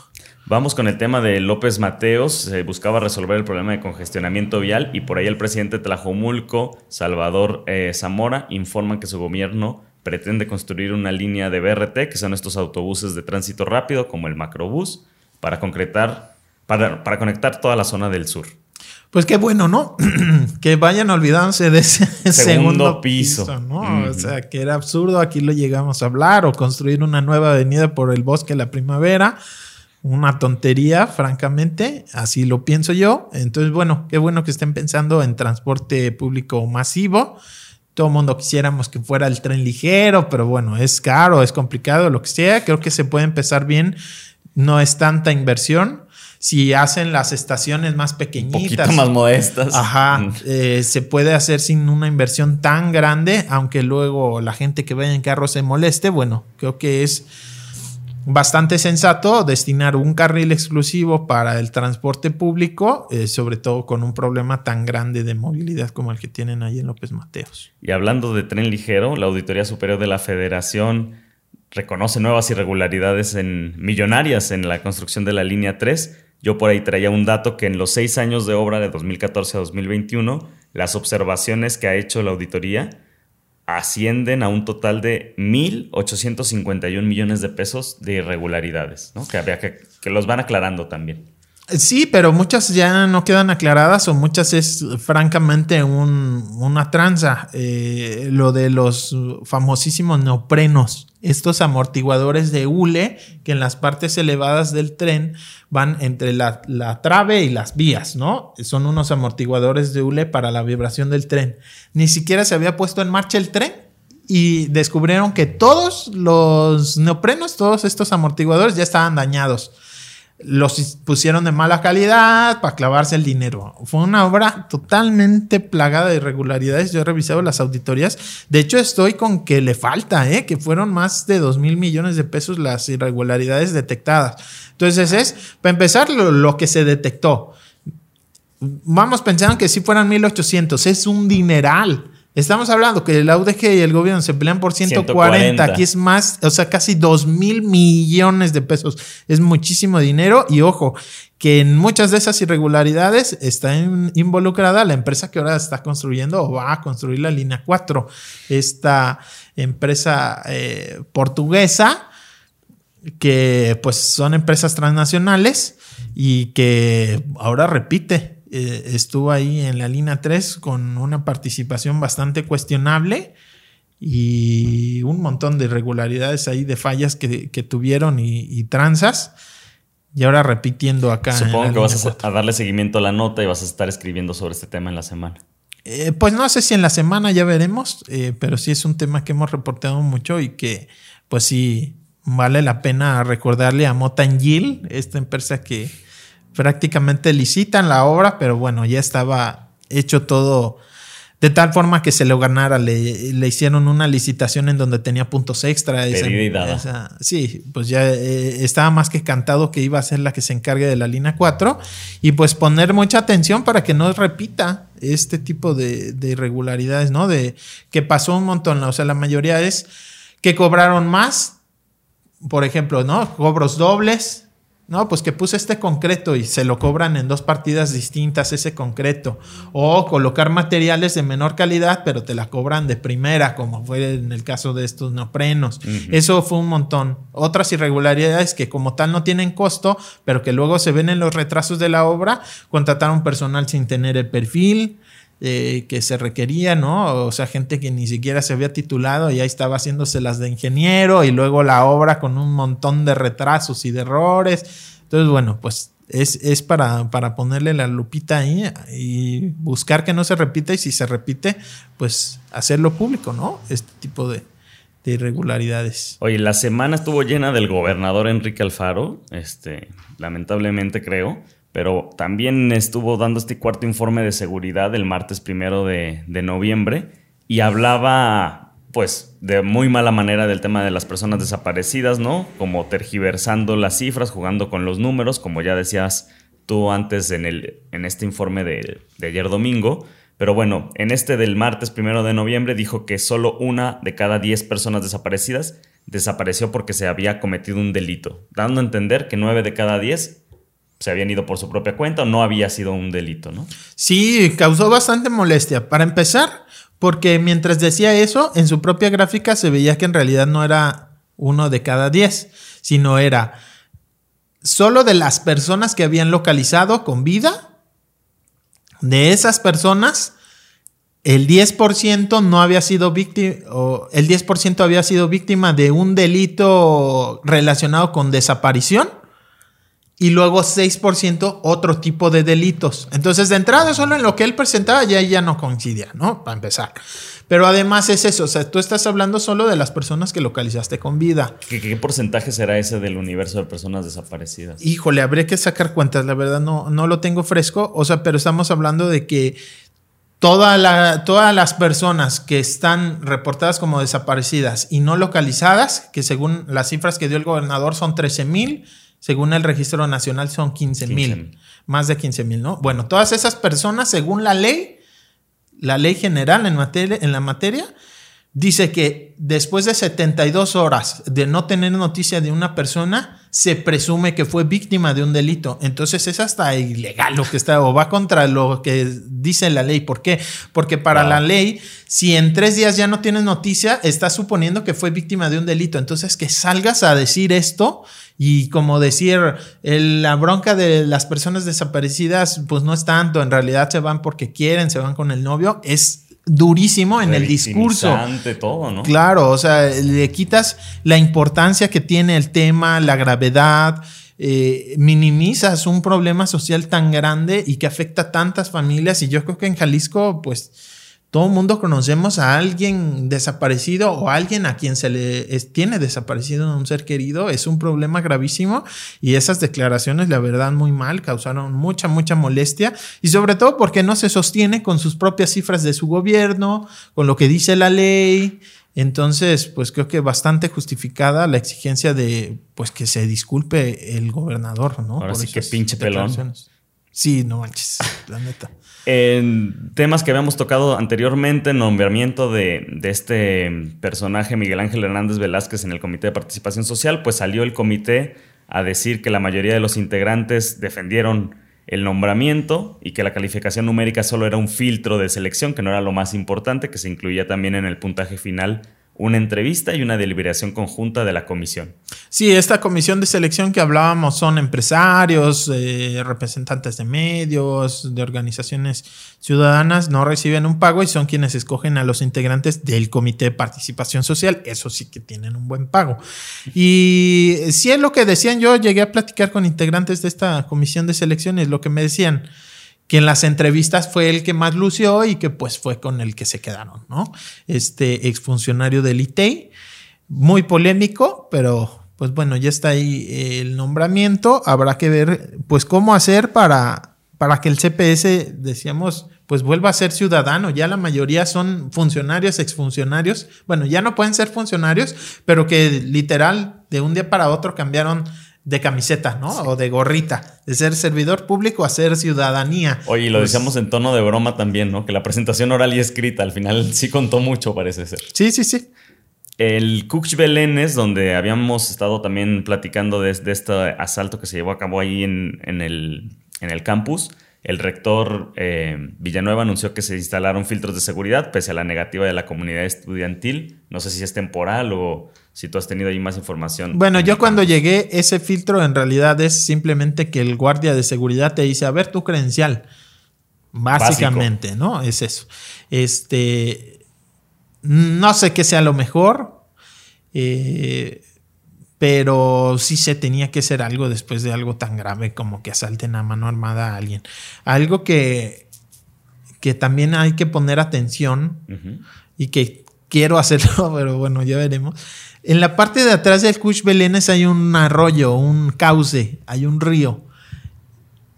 [SPEAKER 1] Vamos con el tema de López Mateos. Se buscaba resolver el problema de congestionamiento vial y por ahí el presidente Tlajomulco, Salvador eh, Zamora, informa que su gobierno pretende construir una línea de BRT, que son estos autobuses de tránsito rápido, como el macrobús, para concretar, para, para conectar toda la zona del sur.
[SPEAKER 2] Pues qué bueno, ¿no? (clears throat) que vayan olvidándose de ese segundo, piso. ¿no? O sea, que era absurdo, aquí lo llegamos a hablar, o construir una nueva avenida por el bosque la primavera. Una tontería, francamente, así lo pienso yo. Entonces, bueno, qué bueno que estén pensando en transporte público masivo todo el mundo quisiéramos que fuera el tren ligero, pero bueno, es caro, es complicado, lo que sea. Creo que se puede empezar bien. No es tanta inversión. Si hacen las estaciones más pequeñitas.
[SPEAKER 1] más modestas.
[SPEAKER 2] Ajá. Mm. Eh, se puede hacer sin una inversión tan grande, aunque luego la gente que vaya en carro se moleste. Bueno, creo que es bastante sensato destinar un carril exclusivo para el transporte público, eh, sobre todo con un problema tan grande de movilidad como el que tienen ahí en López Mateos.
[SPEAKER 1] Y hablando de tren ligero, la Auditoría Superior de la Federación reconoce nuevas irregularidades en, millonarias en la construcción de la línea 3. Yo por ahí traía un dato que en los seis años de obra de 2014 a 2021, las observaciones que ha hecho la auditoría ascienden a un total de 1.851 millones de pesos de irregularidades, ¿no? que habría que, que los van aclarando también.
[SPEAKER 2] Sí, pero muchas ya no quedan aclaradas o muchas es francamente una tranza. Eh, lo de los famosísimos neoprenos, estos amortiguadores de hule que en las partes elevadas del tren van entre la, la, trave y las vías, ¿no? Son unos amortiguadores de hule para la vibración del tren. Ni siquiera se había puesto en marcha el tren y descubrieron que todos los neoprenos, todos estos amortiguadores ya estaban dañados. Los pusieron de mala calidad para clavarse el dinero. Fue una obra totalmente plagada de irregularidades. Yo he revisado las auditorías. De hecho, estoy con que le falta, ¿eh? que fueron más de 2 mil millones de pesos las irregularidades detectadas. Entonces es, para empezar, lo, que se detectó. Vamos pensando que si fueran 1.800, es un dineral. Estamos hablando que el UDG y el gobierno se pelean por 140, aquí es más, o sea, casi 2 mil millones de pesos. Es muchísimo dinero y ojo, que en muchas de esas irregularidades está involucrada la empresa que ahora está construyendo o va a construir la línea 4. Esta empresa eh, portuguesa que pues son empresas transnacionales y que ahora repite, eh, estuvo ahí en la línea 3 con una participación bastante cuestionable y un montón de irregularidades ahí, de fallas que, tuvieron y, tranzas. Y ahora repitiendo acá.
[SPEAKER 1] Supongo que vas a, darle seguimiento a la nota y vas a estar escribiendo sobre este tema en la semana.
[SPEAKER 2] Eh, pues no sé si en la semana ya veremos, eh, pero sí es un tema que hemos reportado mucho y que pues sí vale la pena recordarle a Motangil, esta empresa que prácticamente licitan la obra, pero bueno, ya estaba hecho todo de tal forma que se lo ganara. Le, hicieron una licitación en donde tenía puntos extra. Esa, sí, pues ya eh, estaba más que cantado que iba a ser la que se encargue de la línea 4 y pues poner mucha atención para que no repita este tipo de, de irregularidades, ¿no? De que pasó un montón, o sea, la mayoría es que cobraron más por ejemplo, ¿no? Cobros dobles. No, pues que puse este concreto y se lo cobran en dos partidas distintas ese concreto. O colocar materiales de menor calidad, pero te la cobran de primera, como fue en el caso de estos neoprenos. Eso fue un montón. Otras irregularidades que como tal no tienen costo, pero que luego se ven en los retrasos de la obra, contrataron personal sin tener el perfil, eh, que se requería, ¿no? O sea, gente que ni siquiera se había titulado y ya estaba haciéndose las de ingeniero y luego la obra con un montón de retrasos y de errores. Entonces, bueno, pues es, para, para, ponerle la lupita ahí y buscar que no se repita y si se repite, pues hacerlo público, ¿no? Este tipo de, de irregularidades.
[SPEAKER 1] Oye, la semana estuvo llena del gobernador Enrique Alfaro, este, lamentablemente creo pero también estuvo dando este cuarto informe de seguridad el martes primero de, noviembre y hablaba, pues, de muy mala manera del tema de las personas desaparecidas, ¿no? Como tergiversando las cifras, jugando con los números, como ya decías tú antes en, el, en este informe de, de ayer domingo. Pero bueno, en este del martes primero de noviembre dijo que solo una de cada diez personas desaparecidas desapareció porque se había cometido un delito, dando a entender que nueve de cada diez se habían ido por su propia cuenta o no había sido un delito, ¿no?
[SPEAKER 2] Sí, causó bastante molestia. Para empezar, porque mientras decía eso, en su propia gráfica se veía que en realidad no era uno de cada diez, sino era solo de las personas que habían localizado con vida, de esas personas, el 10% no había sido víctima, o el 10% había sido víctima de un delito relacionado con desaparición y luego 6% otro tipo de delitos. Entonces, de entrada, solo en lo que él presentaba ya, ya no coincidía, ¿no? Para empezar. Pero además es eso, o sea, tú estás hablando solo de las personas que localizaste con vida.
[SPEAKER 1] ¿Qué, porcentaje será ese del universo de personas desaparecidas?
[SPEAKER 2] Híjole, habría que sacar cuentas, la verdad no, no lo tengo fresco, o sea, pero estamos hablando de que toda la, todas las personas que están reportadas como desaparecidas y no localizadas, que según las cifras que dio el gobernador son 13 mil, según el registro nacional son 15 mil, más de 15 mil, ¿no? Bueno, todas esas personas, según la ley, la ley general en, materia, en la materia, dice que después de 72 horas de no tener noticia de una persona, se presume que fue víctima de un delito. Entonces es hasta ilegal lo que está, o va contra lo que dice la ley. ¿Por qué? Porque para la ley, si en tres días ya no tienes noticia, estás suponiendo que fue víctima de un delito. Entonces que salgas a decir esto y como decir, la bronca de las personas desaparecidas, pues no es tanto, en realidad se van porque quieren, se van con el novio, es durísimo en el discurso.
[SPEAKER 1] todo, ¿no?
[SPEAKER 2] Claro, o sea, le quitas la importancia que tiene el tema, la gravedad, eh, minimizas un problema social tan grande y que afecta a tantas familias. Y yo creo que en Jalisco, pues todo el mundo conocemos a alguien desaparecido o alguien a quien se le tiene desaparecido un ser querido. Es un problema gravísimo y esas declaraciones, la verdad, muy mal, causaron mucha, mucha molestia y sobre todo porque no se sostiene con sus propias cifras de su gobierno, con lo que dice la ley. Entonces, pues creo que bastante justificada la exigencia de pues que se disculpe el gobernador, ¿no?
[SPEAKER 1] Ahora sí que pinche pelón.
[SPEAKER 2] Sí, no manches, la neta.
[SPEAKER 1] En temas que habíamos tocado anteriormente, nombramiento de, de, este personaje Miguel Ángel Hernández Velázquez en el Comité de Participación Social, pues salió el comité a decir que la mayoría de los integrantes defendieron el nombramiento y que la calificación numérica solo era un filtro de selección, que no era lo más importante, que se incluía también en el puntaje final una entrevista y una deliberación conjunta de la comisión.
[SPEAKER 2] Sí, esta comisión de selección que hablábamos son empresarios, eh, representantes de medios, de organizaciones ciudadanas, no reciben un pago y son quienes escogen a los integrantes del Comité de Participación Social. Eso sí que tienen un buen pago. Y si es lo que decían, yo llegué a platicar con integrantes de esta comisión de selección, es lo que me decían que en las entrevistas fue el que más lució y que pues fue con el que se quedaron, ¿no? Este exfuncionario del ITEI, muy polémico, pero pues bueno, ya está ahí el nombramiento, habrá que ver pues cómo hacer para, para que el CPS, decíamos, pues vuelva a ser ciudadano. Ya la mayoría son funcionarios, exfuncionarios. Bueno, ya no pueden ser funcionarios, pero que literal de un día para otro cambiaron de camiseta, ¿no? O de gorrita, de ser servidor público a ser ciudadanía.
[SPEAKER 1] Oye, y lo pues decíamos en tono de broma también, ¿no? Que la presentación oral y escrita al final sí contó mucho, parece ser.
[SPEAKER 2] Sí, sí, sí.
[SPEAKER 1] El Cuch Belénes, donde habíamos estado también platicando de, este asalto que se llevó a cabo ahí en, el, en el campus, el rector eh, Villanueva anunció que se instalaron filtros de seguridad pese a la negativa de la comunidad estudiantil. No sé si es temporal o si tú has tenido ahí más información.
[SPEAKER 2] Bueno, yo cuando llegué, ese filtro en realidad es simplemente que el guardia de seguridad te dice, a ver tu credencial. Básicamente, ¿no? Es eso. Este, no sé qué sea lo mejor, eh, pero sí se tenía que hacer algo después de algo tan grave como que asalten a mano armada a alguien. Algo que, que también hay que poner atención y que quiero (laughs) hacerlo, pero bueno, ya veremos en la parte de atrás del Cush Belénes hay un arroyo, un cauce, hay un río.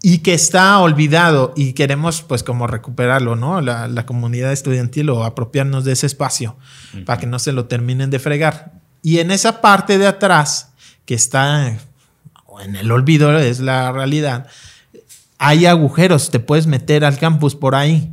[SPEAKER 2] Y que está olvidado y queremos pues como recuperarlo, ¿no? La, comunidad estudiantil o apropiarnos de ese espacio para que no se lo terminen de fregar. Y en esa parte de atrás, que está en el olvido, es la realidad, hay agujeros, te puedes meter al campus por ahí.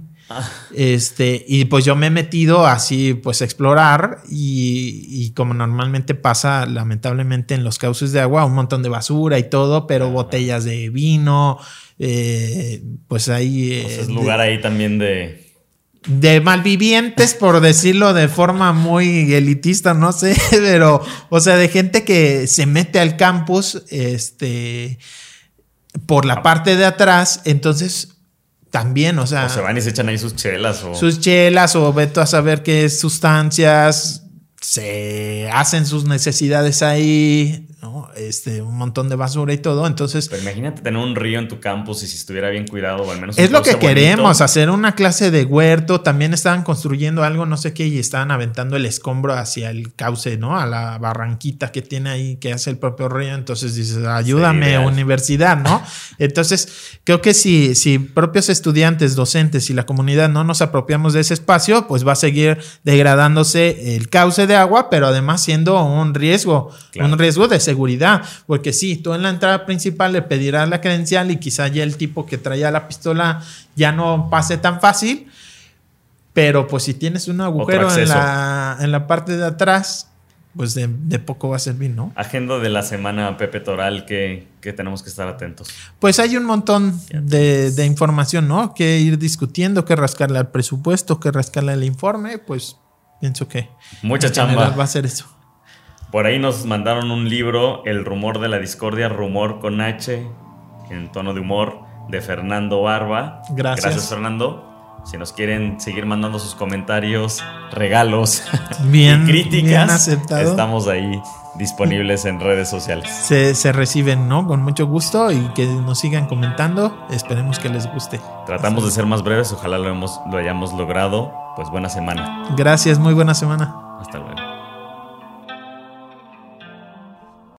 [SPEAKER 2] Este, y pues yo me he metido así, pues a explorar y, como normalmente pasa, lamentablemente en los cauces de agua, un montón de basura y todo, pero botellas de vino, eh, pues ahí...
[SPEAKER 1] es lugar ahí también de...
[SPEAKER 2] De malvivientes, por decirlo de forma muy elitista, no sé, (laughs) pero, o sea, de gente que se mete al campus, este, por la ah. parte de atrás, entonces también, o sea.
[SPEAKER 1] O se van y se echan ahí sus chelas. O...
[SPEAKER 2] Sus chelas, o veto a saber qué sustancias se hacen sus necesidades ahí, ¿no? Este, un montón de basura y todo. Entonces.
[SPEAKER 1] Pero imagínate tener un río en tu campus y si estuviera bien cuidado, o al menos.
[SPEAKER 2] Es lo que queremos, hacer una clase de huerto. También estaban construyendo algo, no sé qué, y estaban aventando el escombro hacia el cauce, ¿no? A la barranquita que tiene ahí, que hace el propio río. Entonces dices, ayúdame, universidad, ¿no? (laughs) Entonces, creo que si, si propios estudiantes, docentes y la comunidad no nos apropiamos de ese espacio, pues va a seguir degradándose el cauce de agua, pero además siendo un riesgo, un riesgo de seguridad, porque sí, tú en la entrada principal le pedirás la credencial y quizá ya el tipo que traía la pistola ya no pase tan fácil, pero pues si tienes un agujero en la, en la parte de atrás, pues de, poco va a servir, ¿no?
[SPEAKER 1] Agenda de la semana, Pepe Toral, que, tenemos que estar atentos.
[SPEAKER 2] Pues hay un montón de, de, información, ¿no? Que ir discutiendo, que rascarle al presupuesto, que rascarle al informe, pues Pienso que.
[SPEAKER 1] Mucha chamba.
[SPEAKER 2] Va a ser eso.
[SPEAKER 1] Por ahí nos mandaron un libro, El rumor de la discordia, rumor con H, en tono de humor, de Fernando Barba.
[SPEAKER 2] Gracias.
[SPEAKER 1] Gracias, Fernando. Si nos quieren seguir mandando sus comentarios, regalos (laughs)
[SPEAKER 2] Bien,
[SPEAKER 1] y críticas,
[SPEAKER 2] bien
[SPEAKER 1] estamos ahí disponibles en redes sociales.
[SPEAKER 2] Se, se reciben, ¿no? Con mucho gusto y que nos sigan comentando. Esperemos que les guste.
[SPEAKER 1] Tratamos de ser más breves, ojalá lo, hemos, lo hayamos logrado. Pues buena semana.
[SPEAKER 2] Gracias, muy buena semana.
[SPEAKER 1] Hasta luego.